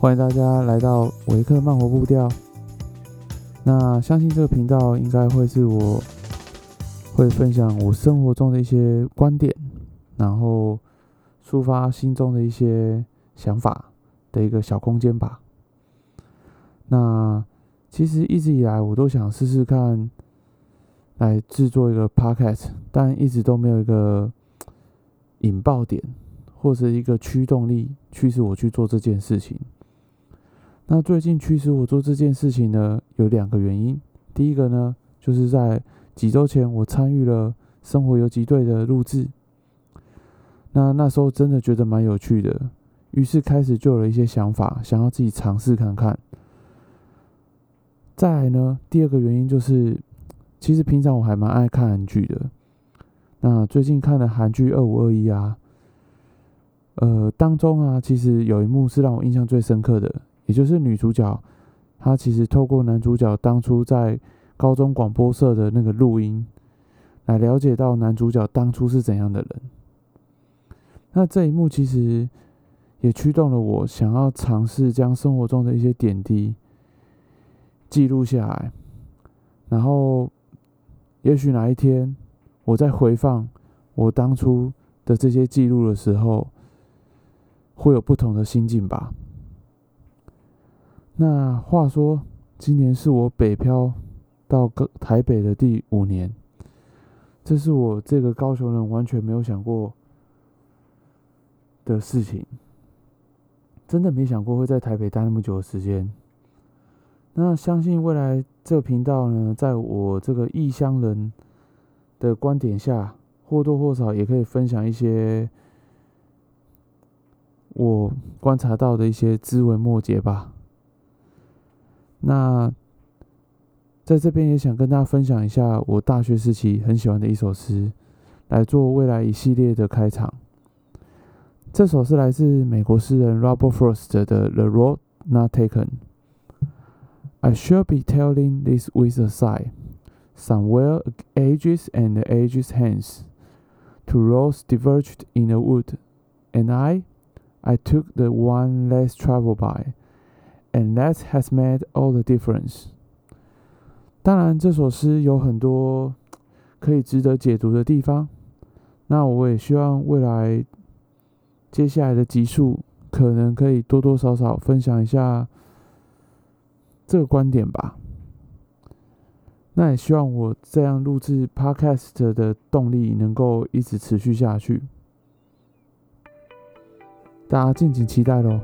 欢迎大家来到维克慢活步调。那相信这个频道应该会是我会分享我生活中的一些观点，然后抒发心中的一些想法的一个小空间吧。那其实一直以来我都想试试看，来制作一个 podcast，但一直都没有一个引爆点或者一个驱动力驱使我去做这件事情。那最近驱使我做这件事情呢，有两个原因。第一个呢，就是在几周前我参与了生活游击队的录制，那那时候真的觉得蛮有趣的，于是开始就有了一些想法，想要自己尝试看看。再来呢，第二个原因就是，其实平常我还蛮爱看韩剧的。那最近看的韩剧《二五二一》啊，呃，当中啊，其实有一幕是让我印象最深刻的，也就是女主角她其实透过男主角当初在高中广播社的那个录音，来了解到男主角当初是怎样的人。那这一幕其实也驱动了我想要尝试将生活中的一些点滴。记录下来，然后，也许哪一天我在回放我当初的这些记录的时候，会有不同的心境吧。那话说，今年是我北漂到个台北的第五年，这是我这个高雄人完全没有想过的事情，真的没想过会在台北待那么久的时间。那相信未来这个频道呢，在我这个异乡人的观点下，或多或少也可以分享一些我观察到的一些枝微末节吧。那在这边也想跟大家分享一下我大学时期很喜欢的一首诗，来做未来一系列的开场。这首是来自美国诗人 Robert Frost 的《The Road Not Taken》。I shall be telling this with a sigh. Somewhere ages and ages hence, two roads diverged in a wood, and I, I took the one less traveled by, and that has made all the difference. 当然，这首诗有很多可以值得解读的地方。那我也希望未来接下来的集数，可能可以多多少少分享一下。这个观点吧，那也希望我这样录制 Podcast 的动力能够一直持续下去，大家敬请期待喽。